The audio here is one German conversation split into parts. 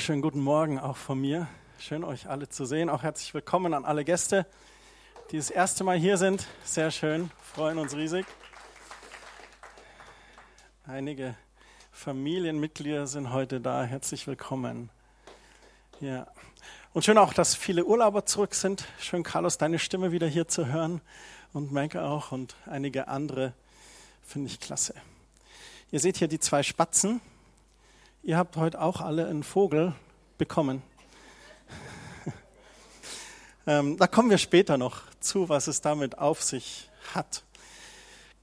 Wunderschönen guten Morgen auch von mir. Schön euch alle zu sehen. Auch herzlich willkommen an alle Gäste, die das erste Mal hier sind. Sehr schön, freuen uns riesig. Einige Familienmitglieder sind heute da. Herzlich willkommen. Ja. Und schön auch, dass viele Urlauber zurück sind. Schön, Carlos, deine Stimme wieder hier zu hören. Und Maike auch und einige andere. Finde ich klasse. Ihr seht hier die zwei Spatzen. Ihr habt heute auch alle einen Vogel bekommen. ähm, da kommen wir später noch zu, was es damit auf sich hat.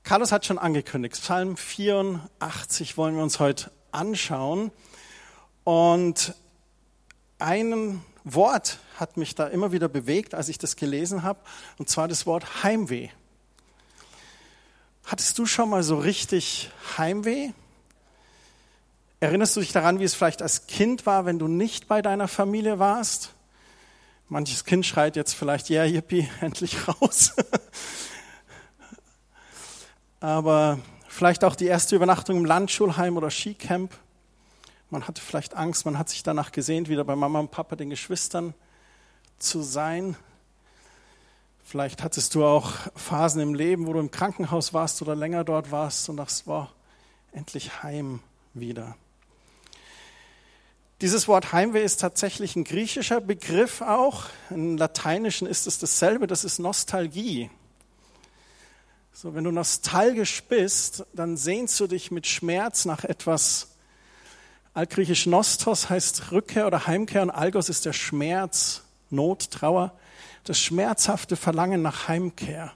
Carlos hat schon angekündigt, Psalm 84 wollen wir uns heute anschauen. Und ein Wort hat mich da immer wieder bewegt, als ich das gelesen habe, und zwar das Wort Heimweh. Hattest du schon mal so richtig Heimweh? Erinnerst du dich daran, wie es vielleicht als Kind war, wenn du nicht bei deiner Familie warst? Manches Kind schreit jetzt vielleicht, ja, yeah, yippie, endlich raus. Aber vielleicht auch die erste Übernachtung im Landschulheim oder Skicamp. Man hatte vielleicht Angst, man hat sich danach gesehnt, wieder bei Mama und Papa, den Geschwistern zu sein. Vielleicht hattest du auch Phasen im Leben, wo du im Krankenhaus warst oder länger dort warst und das war endlich heim wieder. Dieses Wort Heimweh ist tatsächlich ein griechischer Begriff auch. Im Lateinischen ist es dasselbe, das ist Nostalgie. So, wenn du nostalgisch bist, dann sehnst du dich mit Schmerz nach etwas. Altgriechisch Nostos heißt Rückkehr oder Heimkehr und Algos ist der Schmerz, Not, Trauer, das schmerzhafte Verlangen nach Heimkehr.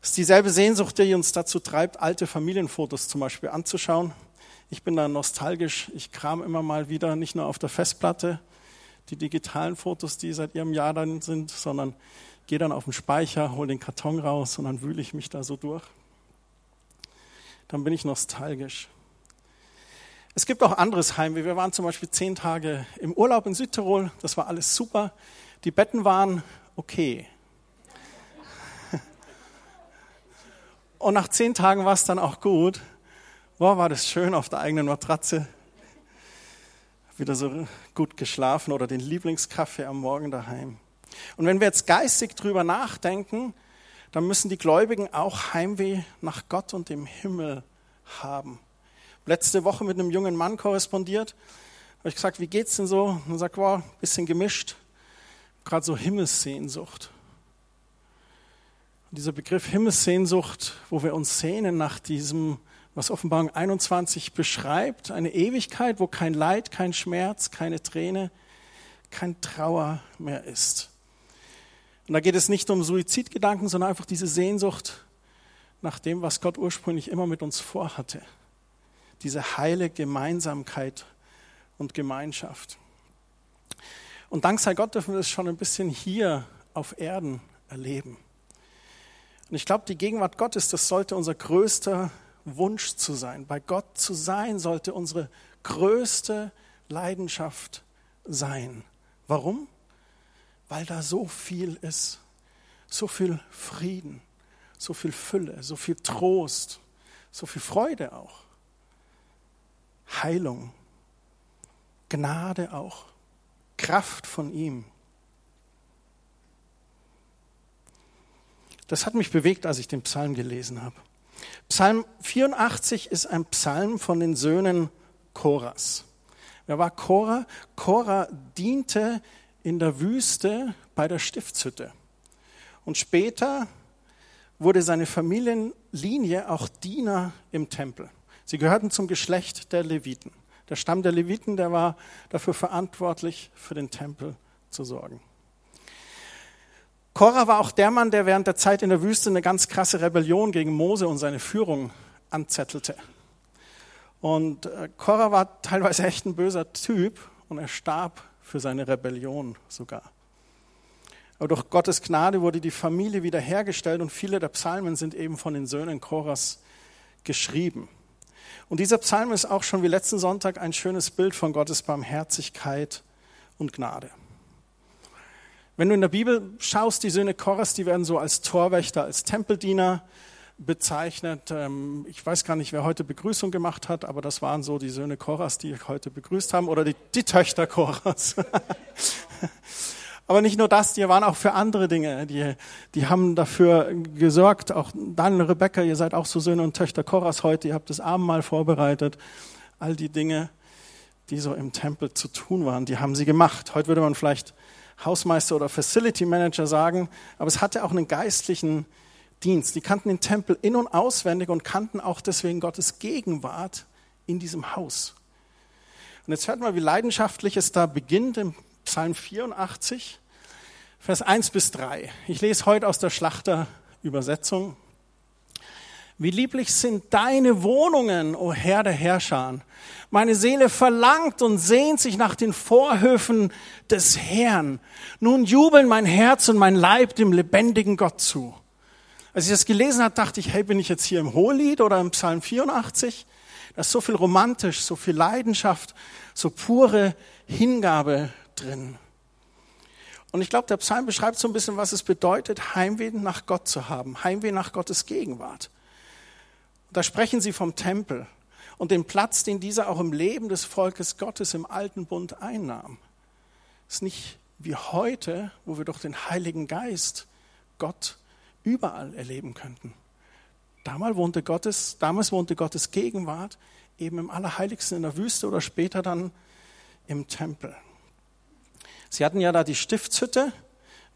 Es ist dieselbe Sehnsucht, die uns dazu treibt, alte Familienfotos zum Beispiel anzuschauen ich bin da nostalgisch. Ich kram immer mal wieder, nicht nur auf der Festplatte, die digitalen Fotos, die seit ihrem Jahr dann sind, sondern gehe dann auf den Speicher, hole den Karton raus und dann wühle ich mich da so durch. Dann bin ich nostalgisch. Es gibt auch anderes Heimweh. Wir waren zum Beispiel zehn Tage im Urlaub in Südtirol. Das war alles super. Die Betten waren okay. Und nach zehn Tagen war es dann auch gut. Boah, war das schön auf der eigenen Matratze. Wieder so gut geschlafen oder den Lieblingskaffee am Morgen daheim. Und wenn wir jetzt geistig drüber nachdenken, dann müssen die Gläubigen auch Heimweh nach Gott und dem Himmel haben. Letzte Woche mit einem jungen Mann korrespondiert, habe ich gesagt, wie geht's denn so? Und er sagt, wow, bisschen gemischt, gerade so Himmelssehnsucht. Und dieser Begriff Himmelssehnsucht, wo wir uns sehnen nach diesem was Offenbarung 21 beschreibt, eine Ewigkeit, wo kein Leid, kein Schmerz, keine Träne, kein Trauer mehr ist. Und da geht es nicht um Suizidgedanken, sondern einfach diese Sehnsucht nach dem, was Gott ursprünglich immer mit uns vorhatte. Diese heile Gemeinsamkeit und Gemeinschaft. Und dank sei Gott dürfen wir es schon ein bisschen hier auf Erden erleben. Und ich glaube, die Gegenwart Gottes, das sollte unser größter Wunsch zu sein. Bei Gott zu sein sollte unsere größte Leidenschaft sein. Warum? Weil da so viel ist, so viel Frieden, so viel Fülle, so viel Trost, so viel Freude auch, Heilung, Gnade auch, Kraft von ihm. Das hat mich bewegt, als ich den Psalm gelesen habe. Psalm 84 ist ein Psalm von den Söhnen Koras. Wer war Korah? Korah diente in der Wüste bei der Stiftshütte. Und später wurde seine Familienlinie auch Diener im Tempel. Sie gehörten zum Geschlecht der Leviten. Der Stamm der Leviten, der war dafür verantwortlich, für den Tempel zu sorgen. Korah war auch der Mann, der während der Zeit in der Wüste eine ganz krasse Rebellion gegen Mose und seine Führung anzettelte. Und äh, Korah war teilweise echt ein böser Typ und er starb für seine Rebellion sogar. Aber durch Gottes Gnade wurde die Familie wiederhergestellt und viele der Psalmen sind eben von den Söhnen Korahs geschrieben. Und dieser Psalm ist auch schon wie letzten Sonntag ein schönes Bild von Gottes Barmherzigkeit und Gnade. Wenn du in der Bibel schaust, die Söhne Korras, die werden so als Torwächter, als Tempeldiener bezeichnet. Ähm, ich weiß gar nicht, wer heute Begrüßung gemacht hat, aber das waren so die Söhne Koras, die heute begrüßt haben, oder die, die Töchter Koras. aber nicht nur das, die waren auch für andere Dinge. Die, die haben dafür gesorgt, auch Daniel und Rebecca, ihr seid auch so Söhne und Töchter Koras heute, ihr habt das Abendmahl vorbereitet. All die Dinge, die so im Tempel zu tun waren, die haben sie gemacht. Heute würde man vielleicht Hausmeister oder Facility Manager sagen, aber es hatte auch einen geistlichen Dienst. Die kannten den Tempel in und auswendig und kannten auch deswegen Gottes Gegenwart in diesem Haus. Und jetzt hört mal, wie leidenschaftlich es da beginnt im Psalm 84, Vers 1 bis 3. Ich lese heute aus der Schlachter-Übersetzung. Wie lieblich sind deine Wohnungen, o Herr der Herrscher. Meine Seele verlangt und sehnt sich nach den Vorhöfen des Herrn. Nun jubeln mein Herz und mein Leib dem lebendigen Gott zu. Als ich das gelesen habe, dachte ich, hey, bin ich jetzt hier im Hohelied oder im Psalm 84? Da ist so viel romantisch, so viel Leidenschaft, so pure Hingabe drin. Und ich glaube, der Psalm beschreibt so ein bisschen, was es bedeutet, Heimweh nach Gott zu haben, Heimweh nach Gottes Gegenwart. Da sprechen sie vom Tempel und dem Platz, den dieser auch im Leben des Volkes Gottes im alten Bund einnahm. Es ist nicht wie heute, wo wir durch den Heiligen Geist Gott überall erleben könnten. Damals wohnte Gottes, damals wohnte Gottes Gegenwart eben im Allerheiligsten in der Wüste oder später dann im Tempel. Sie hatten ja da die Stiftshütte.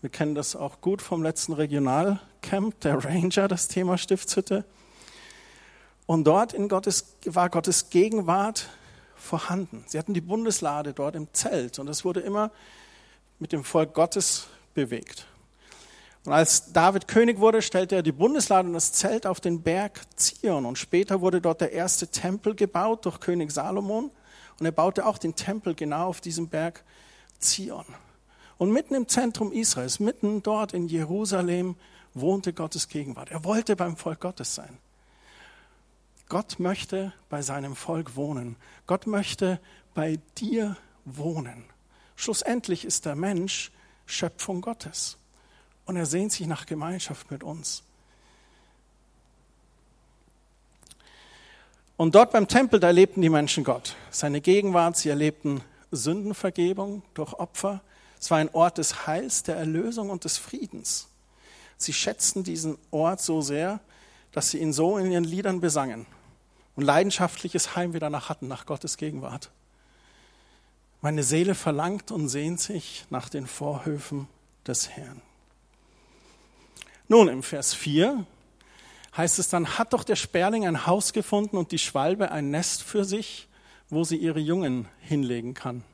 Wir kennen das auch gut vom letzten Regionalcamp, der Ranger, das Thema Stiftshütte. Und dort in Gottes, war Gottes Gegenwart vorhanden. Sie hatten die Bundeslade dort im Zelt und es wurde immer mit dem Volk Gottes bewegt. Und als David König wurde, stellte er die Bundeslade und das Zelt auf den Berg Zion. Und später wurde dort der erste Tempel gebaut durch König Salomon. Und er baute auch den Tempel genau auf diesem Berg Zion. Und mitten im Zentrum Israels, mitten dort in Jerusalem, wohnte Gottes Gegenwart. Er wollte beim Volk Gottes sein. Gott möchte bei seinem Volk wohnen. Gott möchte bei dir wohnen. Schlussendlich ist der Mensch Schöpfung Gottes. Und er sehnt sich nach Gemeinschaft mit uns. Und dort beim Tempel, da erlebten die Menschen Gott. Seine Gegenwart, sie erlebten Sündenvergebung durch Opfer. Es war ein Ort des Heils, der Erlösung und des Friedens. Sie schätzten diesen Ort so sehr, dass sie ihn so in ihren Liedern besangen und leidenschaftliches Heim wieder nach hatten, nach Gottes Gegenwart. Meine Seele verlangt und sehnt sich nach den Vorhöfen des Herrn. Nun, im Vers 4 heißt es dann, hat doch der Sperling ein Haus gefunden und die Schwalbe ein Nest für sich, wo sie ihre Jungen hinlegen kann.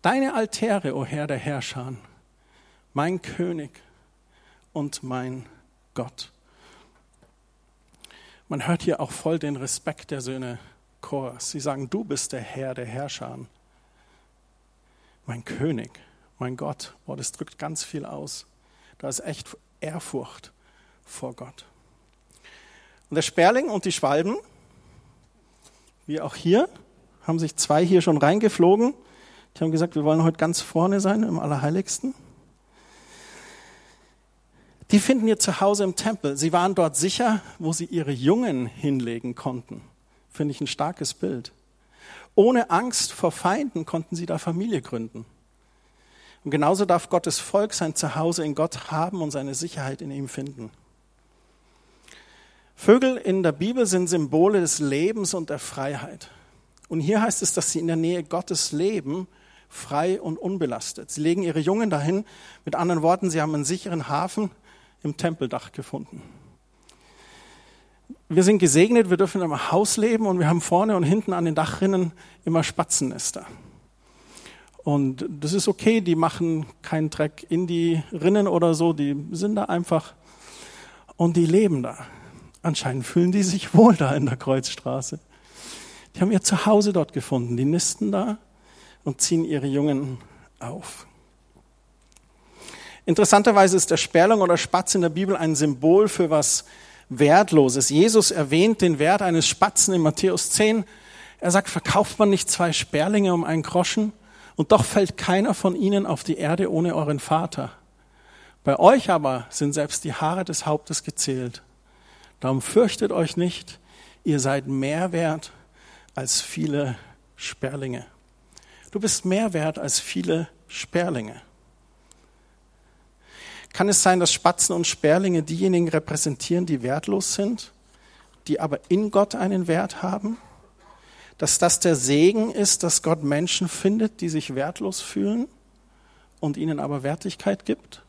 Deine Altäre, o Herr der Herrscher, mein König und mein Gott. Man hört hier auch voll den Respekt der Söhne Choras. Sie sagen, du bist der Herr der Herrscher. Mein König, mein Gott. Boah, das drückt ganz viel aus. Da ist echt Ehrfurcht vor Gott. Und der Sperling und die Schwalben, wie auch hier, haben sich zwei hier schon reingeflogen. Die haben gesagt, wir wollen heute ganz vorne sein im Allerheiligsten die finden ihr Zuhause im Tempel. Sie waren dort sicher, wo sie ihre Jungen hinlegen konnten. Finde ich ein starkes Bild. Ohne Angst vor Feinden konnten sie da Familie gründen. Und genauso darf Gottes Volk sein Zuhause in Gott haben und seine Sicherheit in ihm finden. Vögel in der Bibel sind Symbole des Lebens und der Freiheit. Und hier heißt es, dass sie in der Nähe Gottes leben, frei und unbelastet. Sie legen ihre Jungen dahin. Mit anderen Worten, sie haben einen sicheren Hafen im Tempeldach gefunden. Wir sind gesegnet, wir dürfen einem Haus leben und wir haben vorne und hinten an den Dachrinnen immer Spatzennester. Und das ist okay, die machen keinen Dreck in die Rinnen oder so, die sind da einfach und die leben da. Anscheinend fühlen die sich wohl da in der Kreuzstraße. Die haben ihr Zuhause dort gefunden, die nisten da und ziehen ihre Jungen auf. Interessanterweise ist der Sperling oder Spatz in der Bibel ein Symbol für was Wertloses. Jesus erwähnt den Wert eines Spatzen in Matthäus 10. Er sagt, verkauft man nicht zwei Sperlinge um einen Groschen? Und doch fällt keiner von ihnen auf die Erde ohne euren Vater. Bei euch aber sind selbst die Haare des Hauptes gezählt. Darum fürchtet euch nicht, ihr seid mehr wert als viele Sperlinge. Du bist mehr wert als viele Sperlinge. Kann es sein, dass Spatzen und Sperlinge diejenigen repräsentieren, die wertlos sind, die aber in Gott einen Wert haben? Dass das der Segen ist, dass Gott Menschen findet, die sich wertlos fühlen und ihnen aber Wertigkeit gibt?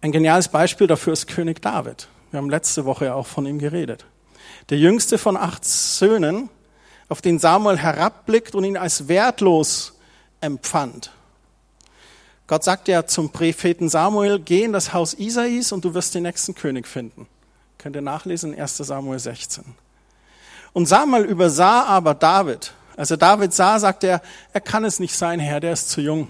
Ein geniales Beispiel dafür ist König David. Wir haben letzte Woche ja auch von ihm geredet. Der jüngste von acht Söhnen, auf den Samuel herabblickt und ihn als wertlos empfand. Gott sagt ja zum Propheten Samuel, geh in das Haus Isais und du wirst den nächsten König finden. Könnt ihr nachlesen in 1 Samuel 16. Und Samuel übersah aber David. Als er David sah, sagte er, er kann es nicht sein, Herr, der ist zu jung.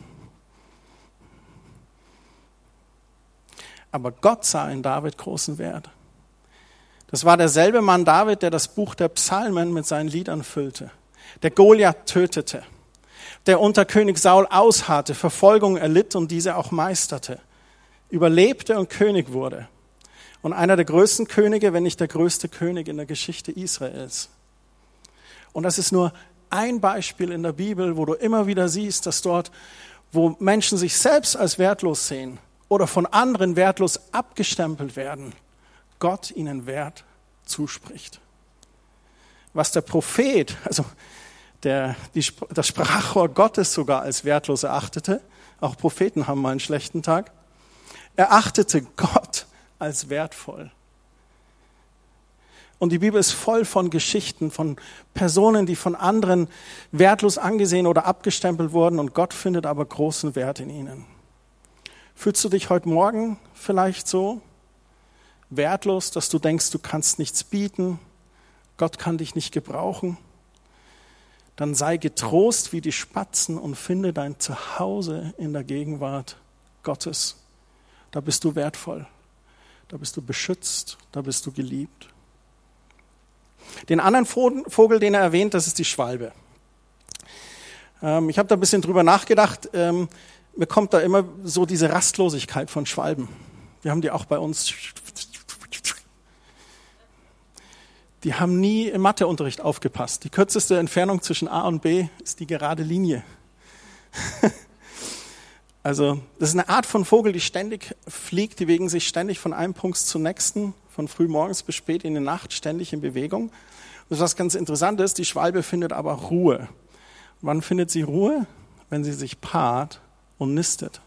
Aber Gott sah in David großen Wert. Das war derselbe Mann David, der das Buch der Psalmen mit seinen Liedern füllte, der Goliath tötete, der unter König Saul ausharrte, Verfolgung erlitt und diese auch meisterte, überlebte und König wurde. Und einer der größten Könige, wenn nicht der größte König in der Geschichte Israels. Und das ist nur ein Beispiel in der Bibel, wo du immer wieder siehst, dass dort, wo Menschen sich selbst als wertlos sehen oder von anderen wertlos abgestempelt werden, Gott ihnen Wert zuspricht. Was der Prophet, also der, die, das Sprachrohr Gottes sogar als wertlos erachtete, auch Propheten haben mal einen schlechten Tag, erachtete Gott als wertvoll. Und die Bibel ist voll von Geschichten, von Personen, die von anderen wertlos angesehen oder abgestempelt wurden und Gott findet aber großen Wert in ihnen. Fühlst du dich heute Morgen vielleicht so? wertlos, dass du denkst, du kannst nichts bieten, Gott kann dich nicht gebrauchen, dann sei getrost wie die Spatzen und finde dein Zuhause in der Gegenwart Gottes. Da bist du wertvoll, da bist du beschützt, da bist du geliebt. Den anderen Vogel, den er erwähnt, das ist die Schwalbe. Ähm, ich habe da ein bisschen drüber nachgedacht. Ähm, mir kommt da immer so diese Rastlosigkeit von Schwalben. Wir haben die auch bei uns die haben nie im Matheunterricht aufgepasst. Die kürzeste Entfernung zwischen A und B ist die gerade Linie. also das ist eine Art von Vogel, die ständig fliegt, die bewegen sich ständig von einem Punkt zum nächsten, von früh morgens bis spät in der Nacht, ständig in Bewegung. Und was ganz interessant ist, die Schwalbe findet aber Ruhe. Wann findet sie Ruhe? Wenn sie sich paart und nistet.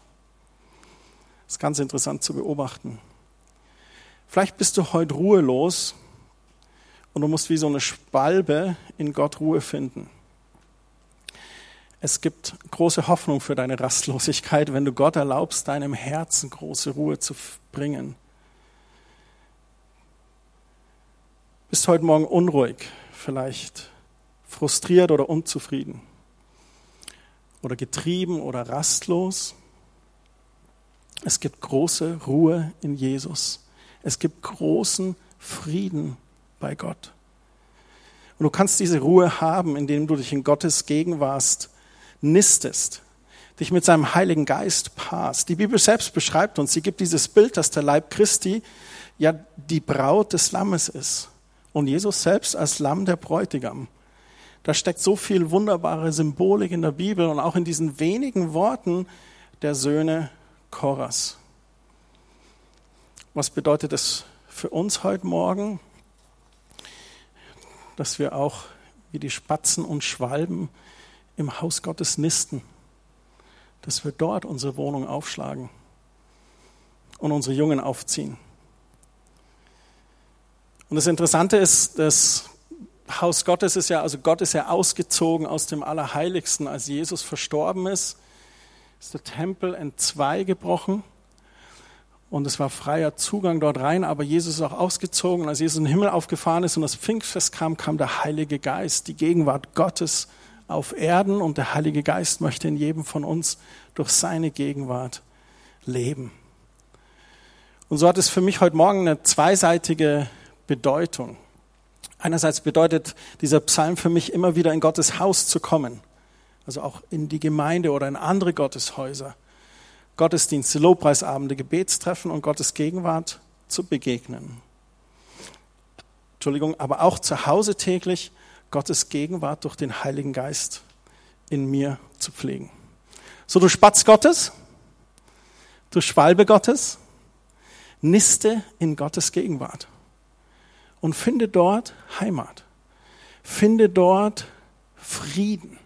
Das ist ganz interessant zu beobachten. Vielleicht bist du heute ruhelos und du musst wie so eine Spalbe in Gott Ruhe finden. Es gibt große Hoffnung für deine Rastlosigkeit, wenn du Gott erlaubst, deinem Herzen große Ruhe zu bringen. Bist heute Morgen unruhig, vielleicht frustriert oder unzufrieden oder getrieben oder rastlos. Es gibt große Ruhe in Jesus. Es gibt großen Frieden bei Gott. Und du kannst diese Ruhe haben, indem du dich in Gottes Gegenwart nistest, dich mit seinem Heiligen Geist paarst. Die Bibel selbst beschreibt uns, sie gibt dieses Bild, dass der Leib Christi ja die Braut des Lammes ist und Jesus selbst als Lamm der Bräutigam. Da steckt so viel wunderbare Symbolik in der Bibel und auch in diesen wenigen Worten der Söhne Koras. Was bedeutet das für uns heute Morgen? Dass wir auch wie die Spatzen und Schwalben im Haus Gottes nisten, dass wir dort unsere Wohnung aufschlagen und unsere Jungen aufziehen. Und das Interessante ist, das Haus Gottes ist ja, also Gott ist ja ausgezogen aus dem Allerheiligsten. Als Jesus verstorben ist, ist der Tempel entzwei gebrochen und es war freier Zugang dort rein, aber Jesus ist auch ausgezogen. Als Jesus in den Himmel aufgefahren ist und das Pfingstfest kam, kam der Heilige Geist, die Gegenwart Gottes auf Erden und der Heilige Geist möchte in jedem von uns durch seine Gegenwart leben. Und so hat es für mich heute Morgen eine zweiseitige Bedeutung. Einerseits bedeutet dieser Psalm für mich immer wieder in Gottes Haus zu kommen, also auch in die Gemeinde oder in andere Gotteshäuser Gottesdienste, Lobpreisabende, Gebetstreffen und Gottes Gegenwart zu begegnen. Entschuldigung, aber auch zu Hause täglich Gottes Gegenwart durch den Heiligen Geist in mir zu pflegen. So, du Spatz Gottes, du Schwalbe Gottes, niste in Gottes Gegenwart und finde dort Heimat. Finde dort Frieden.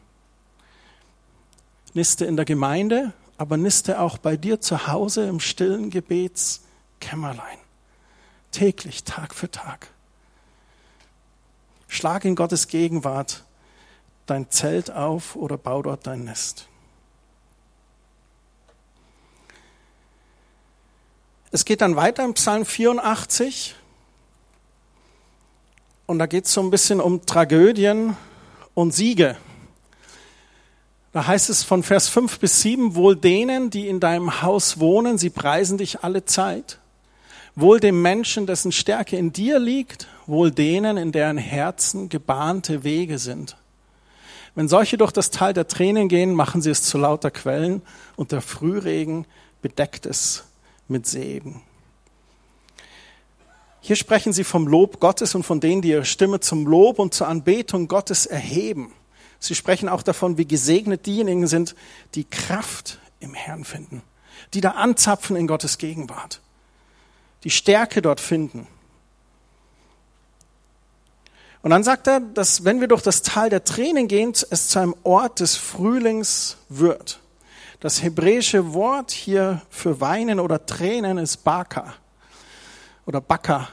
Niste in der Gemeinde, aber niste auch bei dir zu Hause im stillen Gebetskämmerlein. Täglich, Tag für Tag. Schlag in Gottes Gegenwart dein Zelt auf oder bau dort dein Nest. Es geht dann weiter im Psalm 84 und da geht es so ein bisschen um Tragödien und Siege. Da heißt es von Vers 5 bis 7, wohl denen, die in deinem Haus wohnen, sie preisen dich alle Zeit. Wohl dem Menschen, dessen Stärke in dir liegt, wohl denen, in deren Herzen gebahnte Wege sind. Wenn solche durch das Tal der Tränen gehen, machen sie es zu lauter Quellen und der Frühregen bedeckt es mit Segen. Hier sprechen sie vom Lob Gottes und von denen, die ihre Stimme zum Lob und zur Anbetung Gottes erheben. Sie sprechen auch davon, wie gesegnet diejenigen sind, die Kraft im Herrn finden, die da anzapfen in Gottes Gegenwart, die Stärke dort finden. Und dann sagt er, dass wenn wir durch das Tal der Tränen gehen, es zu einem Ort des Frühlings wird. Das hebräische Wort hier für weinen oder Tränen ist Baka oder Baka.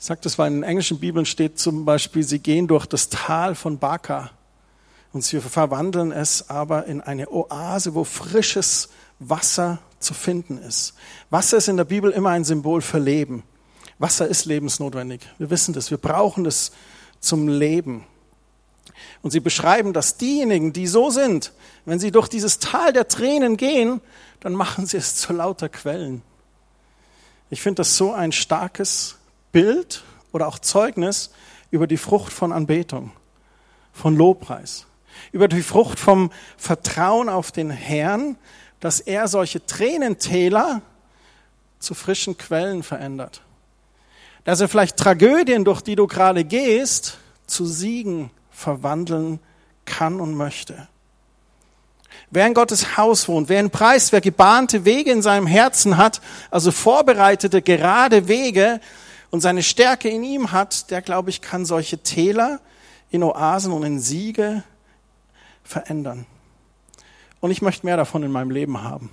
Ich sage das, weil in den englischen Bibeln steht zum Beispiel, sie gehen durch das Tal von Baka und sie verwandeln es aber in eine Oase, wo frisches Wasser zu finden ist. Wasser ist in der Bibel immer ein Symbol für Leben. Wasser ist lebensnotwendig. Wir wissen das. Wir brauchen das zum Leben. Und sie beschreiben, dass diejenigen, die so sind, wenn sie durch dieses Tal der Tränen gehen, dann machen sie es zu lauter Quellen. Ich finde das so ein starkes Bild oder auch Zeugnis über die Frucht von Anbetung, von Lobpreis, über die Frucht vom Vertrauen auf den Herrn, dass er solche Tränentäler zu frischen Quellen verändert. Dass er vielleicht Tragödien, durch die du gerade gehst, zu Siegen verwandeln kann und möchte. Wer in Gottes Haus wohnt, wer einen Preis, wer gebahnte Wege in seinem Herzen hat, also vorbereitete gerade Wege und seine Stärke in ihm hat, der, glaube ich, kann solche Täler in Oasen und in Siege verändern. Und ich möchte mehr davon in meinem Leben haben.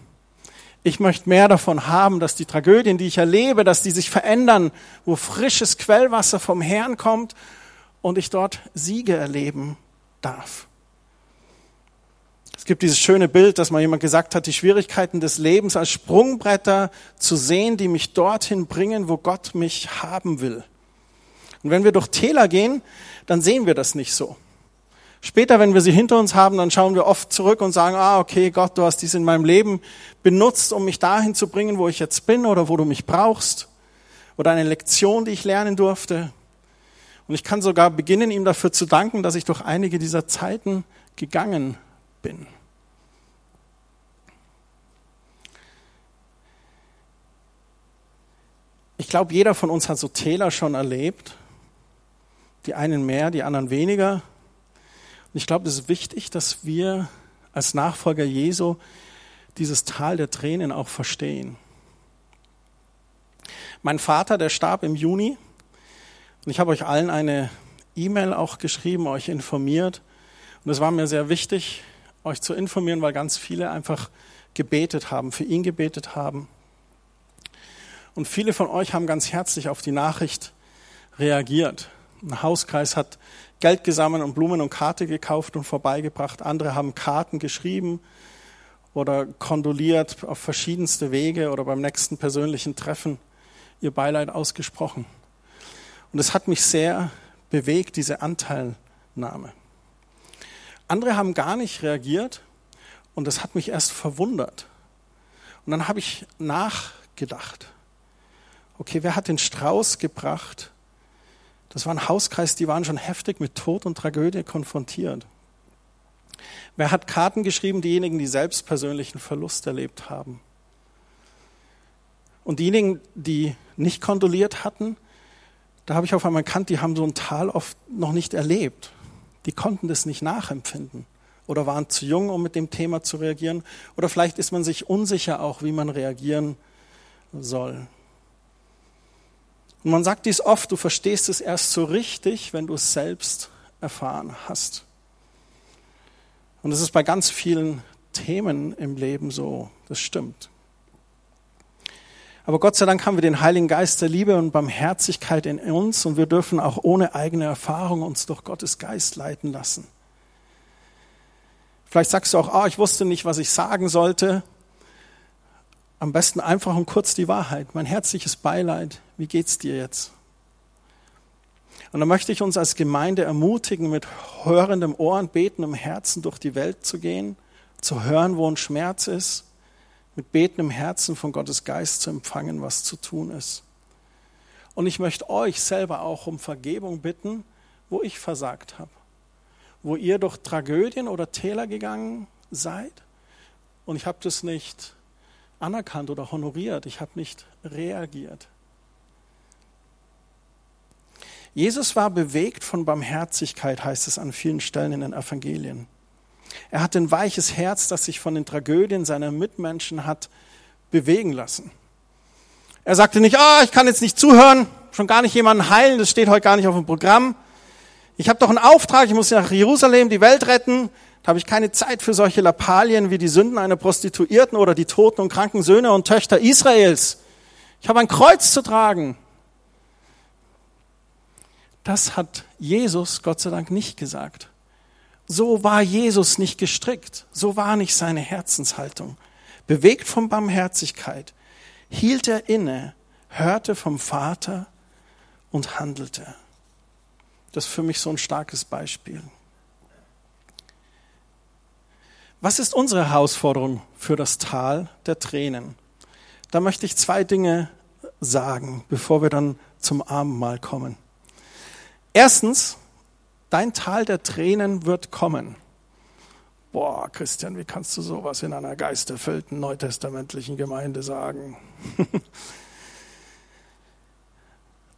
Ich möchte mehr davon haben, dass die Tragödien, die ich erlebe, dass die sich verändern, wo frisches Quellwasser vom Herrn kommt und ich dort Siege erleben darf. Es gibt dieses schöne Bild, dass mal jemand gesagt hat, die Schwierigkeiten des Lebens als Sprungbretter zu sehen, die mich dorthin bringen, wo Gott mich haben will. Und wenn wir durch Täler gehen, dann sehen wir das nicht so. Später, wenn wir sie hinter uns haben, dann schauen wir oft zurück und sagen, ah, okay, Gott, du hast dies in meinem Leben benutzt, um mich dahin zu bringen, wo ich jetzt bin oder wo du mich brauchst. Oder eine Lektion, die ich lernen durfte. Und ich kann sogar beginnen, ihm dafür zu danken, dass ich durch einige dieser Zeiten gegangen bin. Ich glaube, jeder von uns hat so Täler schon erlebt. Die einen mehr, die anderen weniger. Ich glaube, es ist wichtig, dass wir als Nachfolger Jesu dieses Tal der Tränen auch verstehen. Mein Vater, der starb im Juni und ich habe euch allen eine E-Mail auch geschrieben, euch informiert. Und es war mir sehr wichtig, euch zu informieren, weil ganz viele einfach gebetet haben, für ihn gebetet haben. Und viele von euch haben ganz herzlich auf die Nachricht reagiert. Ein Hauskreis hat Geld gesammelt und Blumen und Karte gekauft und vorbeigebracht. Andere haben Karten geschrieben oder kondoliert auf verschiedenste Wege oder beim nächsten persönlichen Treffen ihr Beileid ausgesprochen. Und es hat mich sehr bewegt, diese Anteilnahme. Andere haben gar nicht reagiert und das hat mich erst verwundert. Und dann habe ich nachgedacht. Okay, wer hat den Strauß gebracht? Das war ein Hauskreis, die waren schon heftig mit Tod und Tragödie konfrontiert. Wer hat Karten geschrieben? Diejenigen, die selbst persönlichen Verlust erlebt haben. Und diejenigen, die nicht kondoliert hatten, da habe ich auf einmal erkannt, die haben so ein Tal oft noch nicht erlebt. Die konnten das nicht nachempfinden oder waren zu jung, um mit dem Thema zu reagieren. Oder vielleicht ist man sich unsicher auch, wie man reagieren soll. Und man sagt dies oft, du verstehst es erst so richtig, wenn du es selbst erfahren hast. Und das ist bei ganz vielen Themen im Leben so, das stimmt. Aber Gott sei Dank haben wir den Heiligen Geist der Liebe und Barmherzigkeit in uns und wir dürfen auch ohne eigene Erfahrung uns durch Gottes Geist leiten lassen. Vielleicht sagst du auch, ah, ich wusste nicht, was ich sagen sollte. Am besten einfach und kurz die Wahrheit. Mein herzliches Beileid. Wie geht's dir jetzt? Und dann möchte ich uns als Gemeinde ermutigen, mit hörendem Ohr und betendem Herzen durch die Welt zu gehen, zu hören, wo ein Schmerz ist, mit betendem Herzen von Gottes Geist zu empfangen, was zu tun ist. Und ich möchte euch selber auch um Vergebung bitten, wo ich versagt habe, wo ihr durch Tragödien oder Täler gegangen seid und ich habe das nicht anerkannt oder honoriert, ich habe nicht reagiert. Jesus war bewegt von Barmherzigkeit, heißt es an vielen Stellen in den Evangelien. Er hat ein weiches Herz, das sich von den Tragödien seiner Mitmenschen hat bewegen lassen. Er sagte nicht, ah, oh, ich kann jetzt nicht zuhören, schon gar nicht jemanden heilen, das steht heute gar nicht auf dem Programm. Ich habe doch einen Auftrag, ich muss nach Jerusalem die Welt retten. Habe ich keine Zeit für solche Lappalien wie die Sünden einer Prostituierten oder die toten und kranken Söhne und Töchter Israels. Ich habe ein Kreuz zu tragen. Das hat Jesus Gott sei Dank nicht gesagt. So war Jesus nicht gestrickt. So war nicht seine Herzenshaltung. Bewegt von Barmherzigkeit hielt er inne, hörte vom Vater und handelte. Das ist für mich so ein starkes Beispiel. Was ist unsere Herausforderung für das Tal der Tränen? Da möchte ich zwei Dinge sagen, bevor wir dann zum Abendmahl kommen. Erstens, dein Tal der Tränen wird kommen. Boah, Christian, wie kannst du sowas in einer geisterfüllten neutestamentlichen Gemeinde sagen?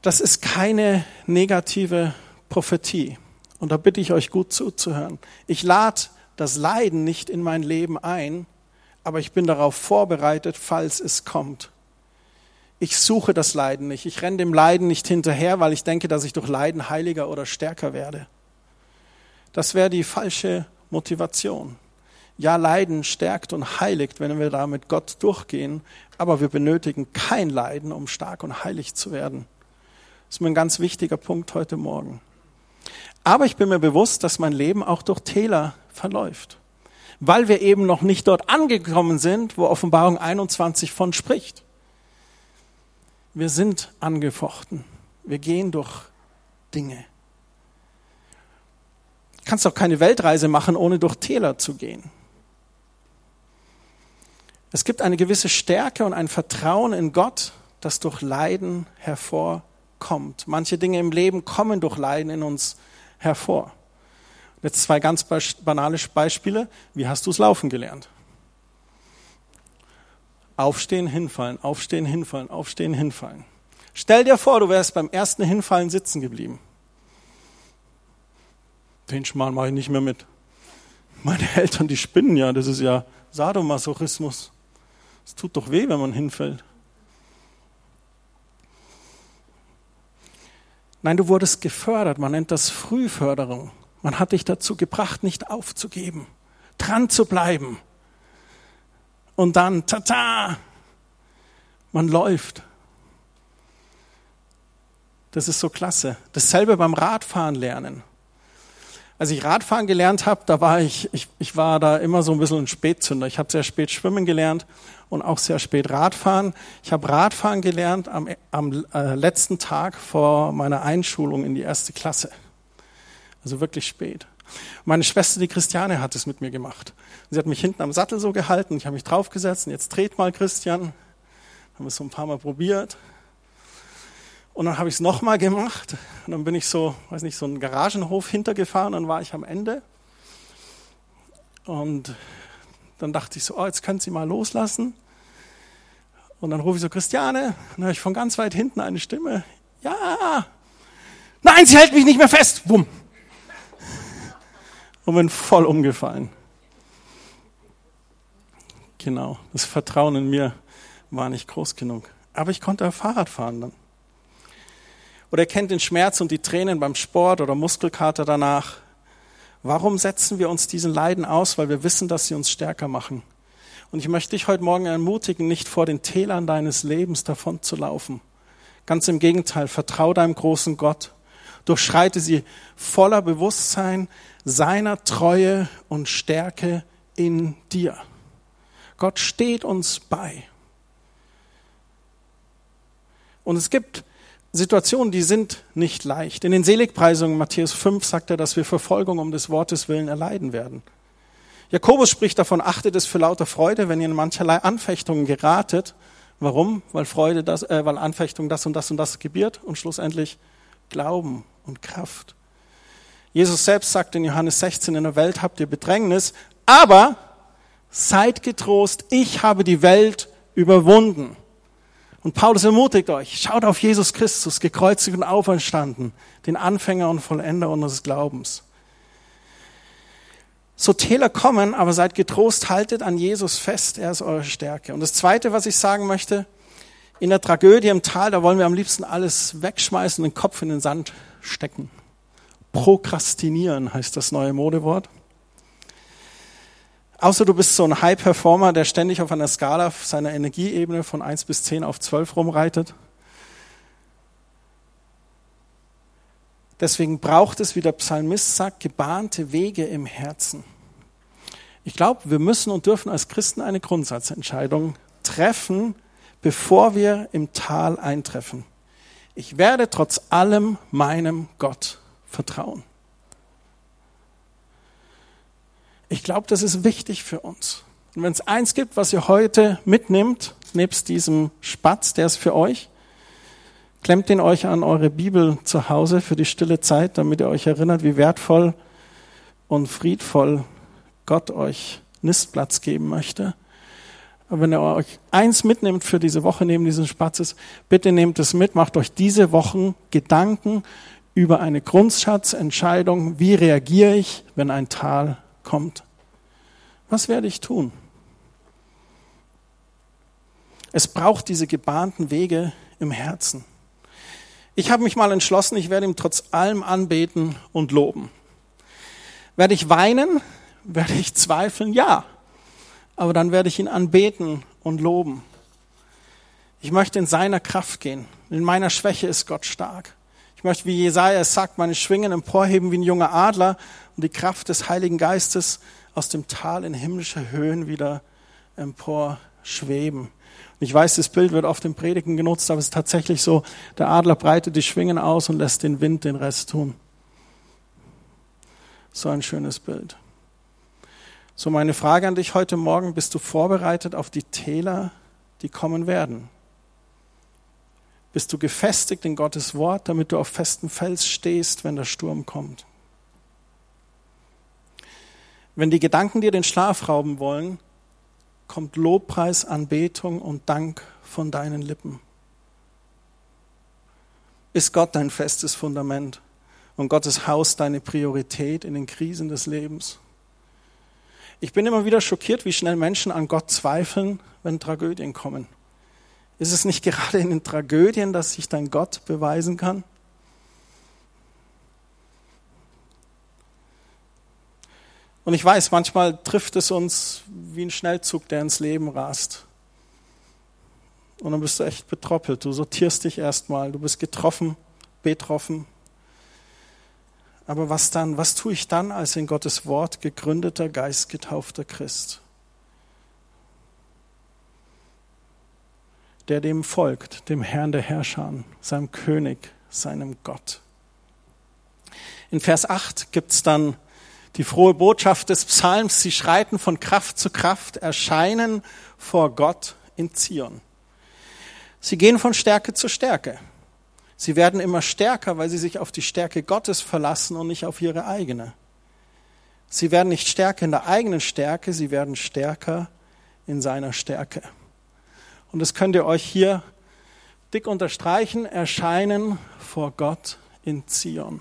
das ist keine negative Prophetie. Und da bitte ich euch gut zuzuhören. Ich lade das Leiden nicht in mein Leben ein, aber ich bin darauf vorbereitet, falls es kommt ich suche das Leiden nicht. Ich renne dem Leiden nicht hinterher, weil ich denke, dass ich durch Leiden heiliger oder stärker werde. Das wäre die falsche Motivation. Ja, Leiden stärkt und heiligt, wenn wir da mit Gott durchgehen, aber wir benötigen kein Leiden, um stark und heilig zu werden. Das ist mir ein ganz wichtiger Punkt heute Morgen. Aber ich bin mir bewusst, dass mein Leben auch durch Täler verläuft, weil wir eben noch nicht dort angekommen sind, wo Offenbarung 21 von spricht. Wir sind angefochten. Wir gehen durch Dinge. Du kannst doch keine Weltreise machen, ohne durch Täler zu gehen. Es gibt eine gewisse Stärke und ein Vertrauen in Gott, das durch Leiden hervorkommt. Manche Dinge im Leben kommen durch Leiden in uns hervor. Jetzt zwei ganz banale Beispiele. Wie hast du es laufen gelernt? Aufstehen, hinfallen, aufstehen, hinfallen, aufstehen, hinfallen. Stell dir vor, du wärst beim ersten Hinfallen sitzen geblieben. Den Schmarrn mache ich nicht mehr mit. Meine Eltern, die spinnen ja, das ist ja Sadomasochismus. Es tut doch weh, wenn man hinfällt. Nein, du wurdest gefördert. Man nennt das Frühförderung. Man hat dich dazu gebracht, nicht aufzugeben, dran zu bleiben, und dann, tata, man läuft. Das ist so klasse. Dasselbe beim Radfahren lernen. Als ich Radfahren gelernt habe, da war ich, ich, ich war da immer so ein bisschen ein Spätzünder. Ich habe sehr spät schwimmen gelernt und auch sehr spät Radfahren. Ich habe Radfahren gelernt am, am äh, letzten Tag vor meiner Einschulung in die erste Klasse. Also wirklich spät. Meine Schwester, die Christiane, hat es mit mir gemacht. Sie hat mich hinten am Sattel so gehalten, ich habe mich draufgesetzt und jetzt dreht mal Christian. Haben es so ein paar Mal probiert. Und dann habe ich es nochmal gemacht. Und dann bin ich so, weiß nicht, so einen Garagenhof hintergefahren, dann war ich am Ende. Und dann dachte ich so, oh, jetzt könnt sie mal loslassen. Und dann rufe ich so, Christiane, dann höre ich von ganz weit hinten eine Stimme, ja, nein, sie hält mich nicht mehr fest, bumm. Und bin voll umgefallen. Genau, das Vertrauen in mir war nicht groß genug. Aber ich konnte Fahrrad fahren dann. Oder er kennt den Schmerz und die Tränen beim Sport oder Muskelkater danach. Warum setzen wir uns diesen Leiden aus? Weil wir wissen, dass sie uns stärker machen. Und ich möchte dich heute Morgen ermutigen, nicht vor den Tälern deines Lebens davon zu laufen. Ganz im Gegenteil, vertrau deinem großen Gott. Durchschreite sie voller Bewusstsein seiner Treue und Stärke in dir. Gott steht uns bei. Und es gibt Situationen, die sind nicht leicht. In den Seligpreisungen Matthäus 5 sagt er, dass wir Verfolgung um des Wortes willen erleiden werden. Jakobus spricht davon, achtet es für lauter Freude, wenn ihr in mancherlei Anfechtungen geratet. Warum? Weil Freude das, äh, weil Anfechtung das und das und das gebiert und schlussendlich Glauben und Kraft. Jesus selbst sagt in Johannes 16, in der Welt habt ihr Bedrängnis, aber seid getrost, ich habe die Welt überwunden. Und Paulus ermutigt euch, schaut auf Jesus Christus, gekreuzigt und auferstanden, den Anfänger und Vollender unseres Glaubens. So Täler kommen, aber seid getrost, haltet an Jesus fest, er ist eure Stärke. Und das Zweite, was ich sagen möchte, in der Tragödie im Tal, da wollen wir am liebsten alles wegschmeißen, den Kopf in den Sand stecken. Prokrastinieren heißt das neue Modewort. Außer du bist so ein High-Performer, der ständig auf einer Skala seiner Energieebene von 1 bis 10 auf 12 rumreitet. Deswegen braucht es, wie der Psalmist sagt, gebahnte Wege im Herzen. Ich glaube, wir müssen und dürfen als Christen eine Grundsatzentscheidung treffen, bevor wir im Tal eintreffen. Ich werde trotz allem meinem Gott vertrauen. Ich glaube, das ist wichtig für uns. Und wenn es eins gibt, was ihr heute mitnimmt, nebst diesem Spatz, der ist für euch, klemmt den euch an eure Bibel zu Hause für die stille Zeit, damit ihr euch erinnert, wie wertvoll und friedvoll Gott euch Nistplatz geben möchte. Aber wenn ihr euch eins mitnimmt für diese Woche neben diesen Spatzes, bitte nehmt es mit, macht euch diese Wochen Gedanken über eine Grundsatzentscheidung, wie reagiere ich, wenn ein Tal kommt. Was werde ich tun? Es braucht diese gebahnten Wege im Herzen. Ich habe mich mal entschlossen, ich werde ihm trotz allem anbeten und loben. Werde ich weinen? Werde ich zweifeln? Ja. Aber dann werde ich ihn anbeten und loben. Ich möchte in seiner Kraft gehen. In meiner Schwäche ist Gott stark. Ich möchte, wie Jesaja es sagt, meine Schwingen emporheben wie ein junger Adler und die Kraft des Heiligen Geistes aus dem Tal in himmlische Höhen wieder emporschweben. Und ich weiß, das Bild wird oft im Predigen genutzt, aber es ist tatsächlich so, der Adler breitet die Schwingen aus und lässt den Wind den Rest tun. So ein schönes Bild. So meine Frage an dich heute Morgen, bist du vorbereitet auf die Täler, die kommen werden? Bist du gefestigt in Gottes Wort, damit du auf festem Fels stehst, wenn der Sturm kommt? Wenn die Gedanken dir den Schlaf rauben wollen, kommt Lobpreis, Anbetung und Dank von deinen Lippen. Ist Gott dein festes Fundament und Gottes Haus deine Priorität in den Krisen des Lebens? Ich bin immer wieder schockiert, wie schnell Menschen an Gott zweifeln, wenn Tragödien kommen. Ist es nicht gerade in den Tragödien, dass sich dein Gott beweisen kann? Und ich weiß, manchmal trifft es uns wie ein Schnellzug, der ins Leben rast. Und dann bist du echt betroppelt. Du sortierst dich erstmal. Du bist getroffen, betroffen. Aber was dann? Was tue ich dann als in Gottes Wort gegründeter, geistgetaufter Christ? der dem folgt, dem Herrn der Herrscher, seinem König, seinem Gott. In Vers 8 gibt es dann die frohe Botschaft des Psalms, sie schreiten von Kraft zu Kraft, erscheinen vor Gott in Zion. Sie gehen von Stärke zu Stärke. Sie werden immer stärker, weil sie sich auf die Stärke Gottes verlassen und nicht auf ihre eigene. Sie werden nicht stärker in der eigenen Stärke, sie werden stärker in seiner Stärke. Und das könnt ihr euch hier dick unterstreichen, erscheinen vor Gott in Zion.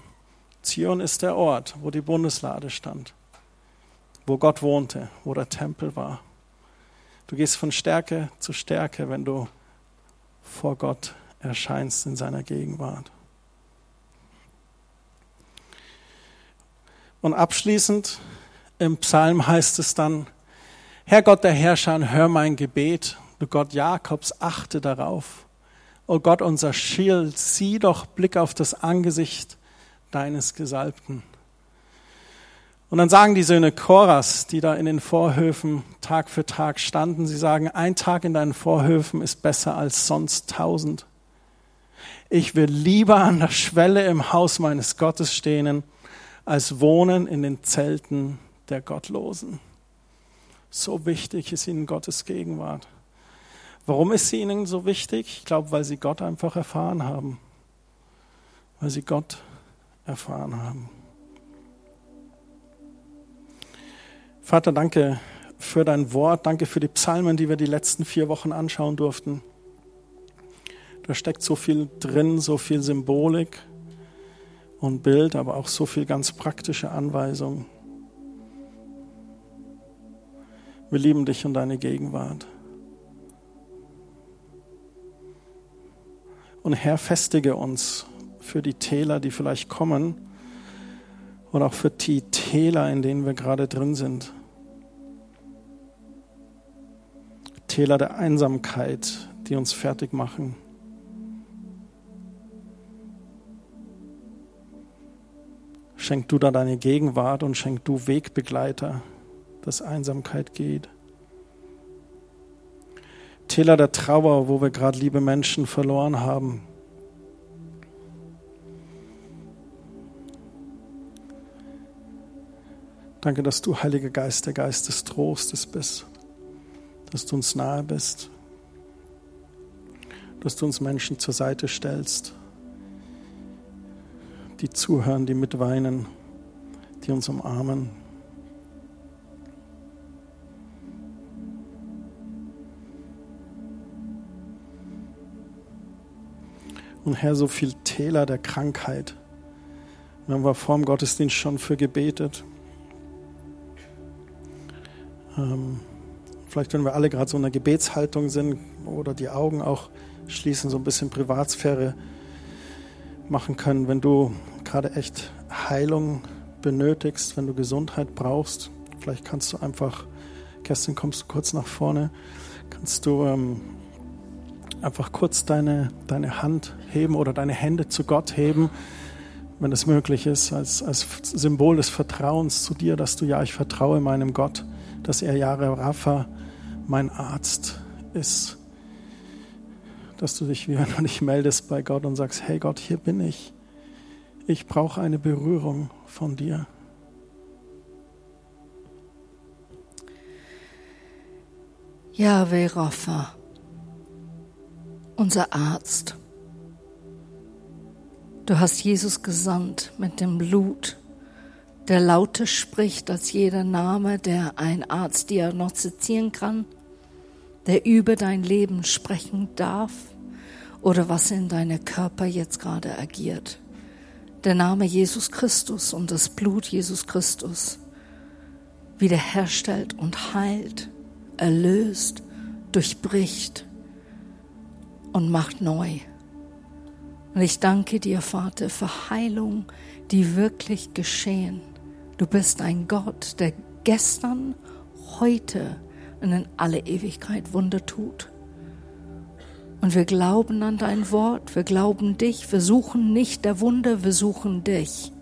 Zion ist der Ort, wo die Bundeslade stand, wo Gott wohnte, wo der Tempel war. Du gehst von Stärke zu Stärke, wenn du vor Gott erscheinst in seiner Gegenwart. Und abschließend im Psalm heißt es dann, Herr Gott der Herrscher, hör mein Gebet, du Gott Jakobs, achte darauf. O Gott, unser Schild, sieh doch Blick auf das Angesicht deines Gesalbten. Und dann sagen die Söhne Choras, die da in den Vorhöfen Tag für Tag standen, sie sagen, ein Tag in deinen Vorhöfen ist besser als sonst tausend. Ich will lieber an der Schwelle im Haus meines Gottes stehen, als wohnen in den Zelten der Gottlosen. So wichtig ist ihnen Gottes Gegenwart. Warum ist sie ihnen so wichtig? Ich glaube, weil sie Gott einfach erfahren haben. Weil sie Gott erfahren haben. Vater, danke für dein Wort, danke für die Psalmen, die wir die letzten vier Wochen anschauen durften. Da steckt so viel drin, so viel Symbolik und Bild, aber auch so viel ganz praktische Anweisungen. Wir lieben dich und deine Gegenwart. Und Herr, festige uns für die Täler, die vielleicht kommen, oder auch für die Täler, in denen wir gerade drin sind. Täler der Einsamkeit, die uns fertig machen. Schenk du da deine Gegenwart und schenk du Wegbegleiter, dass Einsamkeit geht. Täler der Trauer, wo wir gerade liebe Menschen verloren haben. Danke, dass du, Heiliger Geist, der Geist des Trostes bist dass du uns nahe bist, dass du uns Menschen zur Seite stellst, die zuhören, die mitweinen, die uns umarmen. Und Herr, so viel Täler der Krankheit. Wir haben wir vor dem Gottesdienst schon für gebetet. Ähm, Vielleicht, wenn wir alle gerade so in einer Gebetshaltung sind oder die Augen auch schließen, so ein bisschen Privatsphäre machen können, wenn du gerade echt Heilung benötigst, wenn du Gesundheit brauchst. Vielleicht kannst du einfach, Kerstin, kommst du kurz nach vorne, kannst du ähm, einfach kurz deine, deine Hand heben oder deine Hände zu Gott heben, wenn es möglich ist, als, als Symbol des Vertrauens zu dir, dass du, ja, ich vertraue meinem Gott, dass er Jahre Rafa mein Arzt ist. Dass du dich wieder noch nicht meldest bei Gott und sagst, hey Gott, hier bin ich. Ich brauche eine Berührung von dir. Yahweh Rapha, unser Arzt. Du hast Jesus gesandt mit dem Blut der lauter spricht als jeder Name, der ein Arzt diagnostizieren kann, der über dein Leben sprechen darf oder was in deinem Körper jetzt gerade agiert. Der Name Jesus Christus und das Blut Jesus Christus wiederherstellt und heilt, erlöst, durchbricht und macht neu. Und ich danke dir, Vater, für Heilung, die wirklich geschehen Du bist ein Gott, der gestern, heute und in alle Ewigkeit Wunder tut. Und wir glauben an dein Wort, wir glauben dich, wir suchen nicht der Wunder, wir suchen dich.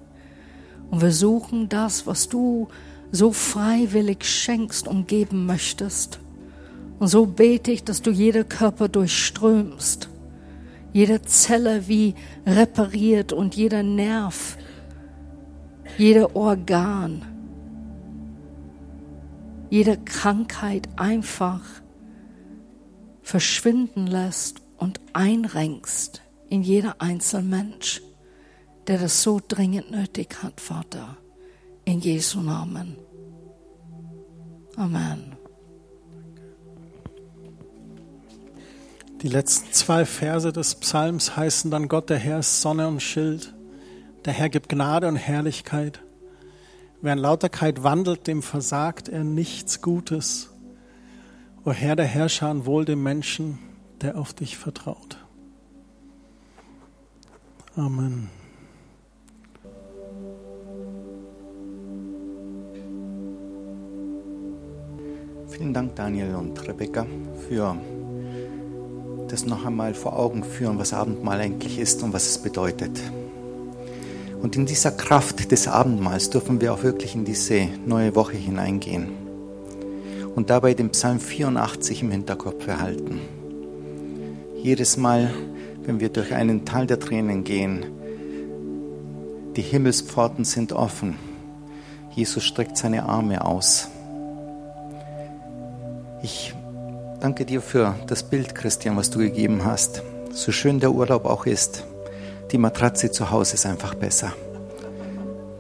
Und wir suchen das, was du so freiwillig schenkst und geben möchtest. Und so bete ich, dass du jeder Körper durchströmst, jede Zelle wie repariert und jeder Nerv jede Organ, jede Krankheit einfach verschwinden lässt und einrenkst in jeder einzelne Mensch, der das so dringend nötig hat, Vater. In Jesu Namen. Amen. Die letzten zwei Verse des Psalms heißen dann, Gott der Herr ist Sonne und Schild. Der Herr gibt Gnade und Herrlichkeit. Wer in Lauterkeit wandelt, dem versagt er nichts Gutes. O Herr der Herrscher, wohl dem Menschen, der auf dich vertraut. Amen. Vielen Dank, Daniel und Rebecca, für das noch einmal vor Augen führen, was Abendmahl eigentlich ist und was es bedeutet. Und in dieser Kraft des Abendmahls dürfen wir auch wirklich in diese neue Woche hineingehen und dabei den Psalm 84 im Hinterkopf behalten. Jedes Mal, wenn wir durch einen Tal der Tränen gehen, die Himmelspforten sind offen. Jesus streckt seine Arme aus. Ich danke dir für das Bild, Christian, was du gegeben hast. So schön der Urlaub auch ist, die Matratze zu Hause ist einfach besser.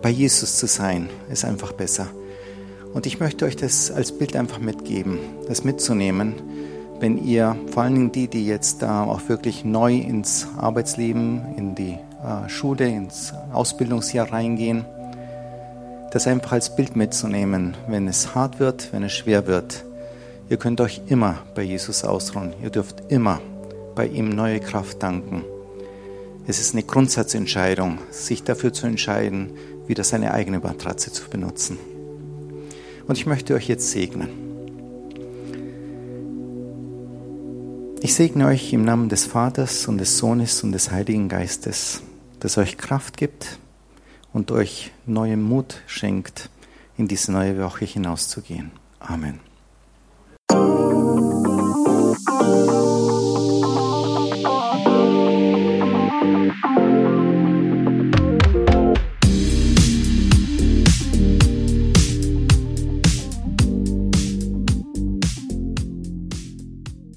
Bei Jesus zu sein ist einfach besser. Und ich möchte euch das als Bild einfach mitgeben, das mitzunehmen, wenn ihr, vor allen Dingen die, die jetzt da auch wirklich neu ins Arbeitsleben, in die äh, Schule, ins Ausbildungsjahr reingehen, das einfach als Bild mitzunehmen, wenn es hart wird, wenn es schwer wird. Ihr könnt euch immer bei Jesus ausruhen. Ihr dürft immer bei ihm neue Kraft danken. Es ist eine Grundsatzentscheidung, sich dafür zu entscheiden, wieder seine eigene Matratze zu benutzen. Und ich möchte euch jetzt segnen. Ich segne euch im Namen des Vaters und des Sohnes und des Heiligen Geistes, das euch Kraft gibt und euch neuen Mut schenkt, in diese neue Woche hinauszugehen. Amen.